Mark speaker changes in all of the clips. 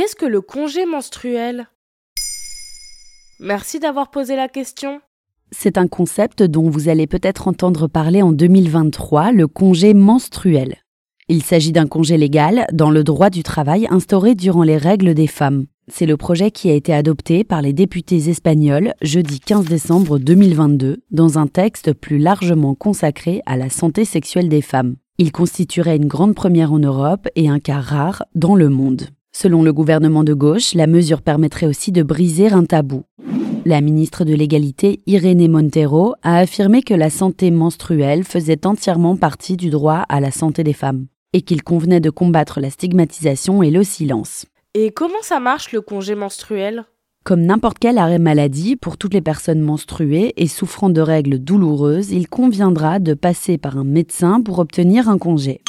Speaker 1: Qu'est-ce que le congé menstruel? Merci d'avoir posé la question.
Speaker 2: C'est un concept dont vous allez peut-être entendre parler en 2023, le congé menstruel. Il s'agit d'un congé légal dans le droit du travail instauré durant les règles des femmes. C'est le projet qui a été adopté par les députés espagnols jeudi 15 décembre 2022 dans un texte plus largement consacré à la santé sexuelle des femmes. Il constituerait une grande première en Europe et un cas rare dans le monde. Selon le gouvernement de gauche, la mesure permettrait aussi de briser un tabou. La ministre de l'Égalité, Irénée Montero, a affirmé que la santé menstruelle faisait entièrement partie du droit à la santé des femmes et qu'il convenait de combattre la stigmatisation et le silence.
Speaker 1: Et comment ça marche le congé menstruel?
Speaker 2: Comme n'importe quel arrêt maladie, pour toutes les personnes menstruées et souffrant de règles douloureuses, il conviendra de passer par un médecin pour obtenir un congé.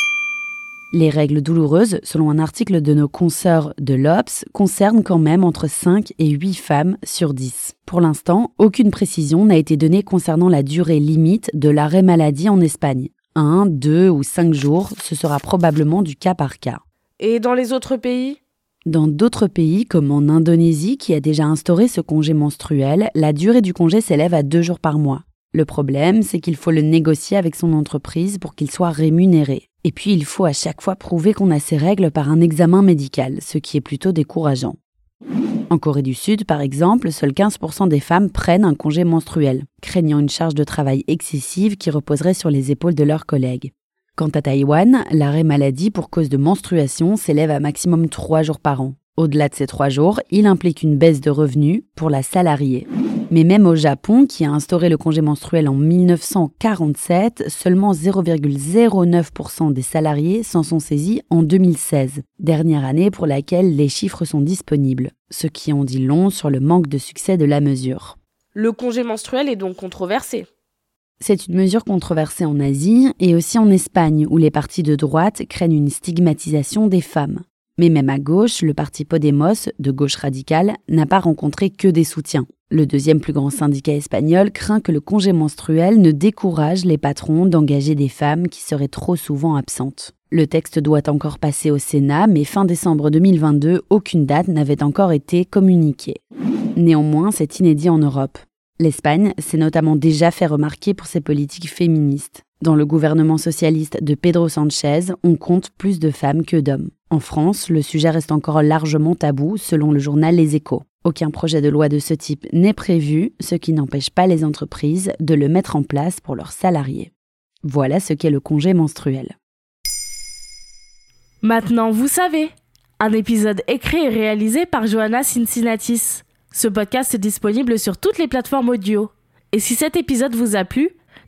Speaker 2: Les règles douloureuses, selon un article de nos consoeurs de l'OPS, concernent quand même entre 5 et 8 femmes sur 10. Pour l'instant, aucune précision n'a été donnée concernant la durée limite de l'arrêt maladie en Espagne. 1, 2 ou 5 jours, ce sera probablement du cas par cas.
Speaker 1: Et dans les autres pays?
Speaker 2: Dans d'autres pays, comme en Indonésie, qui a déjà instauré ce congé menstruel, la durée du congé s'élève à 2 jours par mois. Le problème, c'est qu'il faut le négocier avec son entreprise pour qu'il soit rémunéré. Et puis, il faut à chaque fois prouver qu'on a ses règles par un examen médical, ce qui est plutôt décourageant. En Corée du Sud, par exemple, seuls 15% des femmes prennent un congé menstruel, craignant une charge de travail excessive qui reposerait sur les épaules de leurs collègues. Quant à Taïwan, l'arrêt maladie pour cause de menstruation s'élève à maximum 3 jours par an. Au-delà de ces 3 jours, il implique une baisse de revenus pour la salariée. Mais même au Japon, qui a instauré le congé menstruel en 1947, seulement 0,09% des salariés s'en sont saisis en 2016, dernière année pour laquelle les chiffres sont disponibles, ce qui en dit long sur le manque de succès de la mesure.
Speaker 1: Le congé menstruel est donc controversé.
Speaker 2: C'est une mesure controversée en Asie et aussi en Espagne, où les partis de droite craignent une stigmatisation des femmes. Mais même à gauche, le parti Podemos, de gauche radicale, n'a pas rencontré que des soutiens. Le deuxième plus grand syndicat espagnol craint que le congé menstruel ne décourage les patrons d'engager des femmes qui seraient trop souvent absentes. Le texte doit encore passer au Sénat, mais fin décembre 2022, aucune date n'avait encore été communiquée. Néanmoins, c'est inédit en Europe. L'Espagne s'est notamment déjà fait remarquer pour ses politiques féministes. Dans le gouvernement socialiste de Pedro Sanchez, on compte plus de femmes que d'hommes. En France, le sujet reste encore largement tabou, selon le journal Les Échos. Aucun projet de loi de ce type n'est prévu, ce qui n'empêche pas les entreprises de le mettre en place pour leurs salariés. Voilà ce qu'est le congé menstruel.
Speaker 1: Maintenant, vous savez. Un épisode écrit et réalisé par Johanna Cincinnatis. Ce podcast est disponible sur toutes les plateformes audio. Et si cet épisode vous a plu,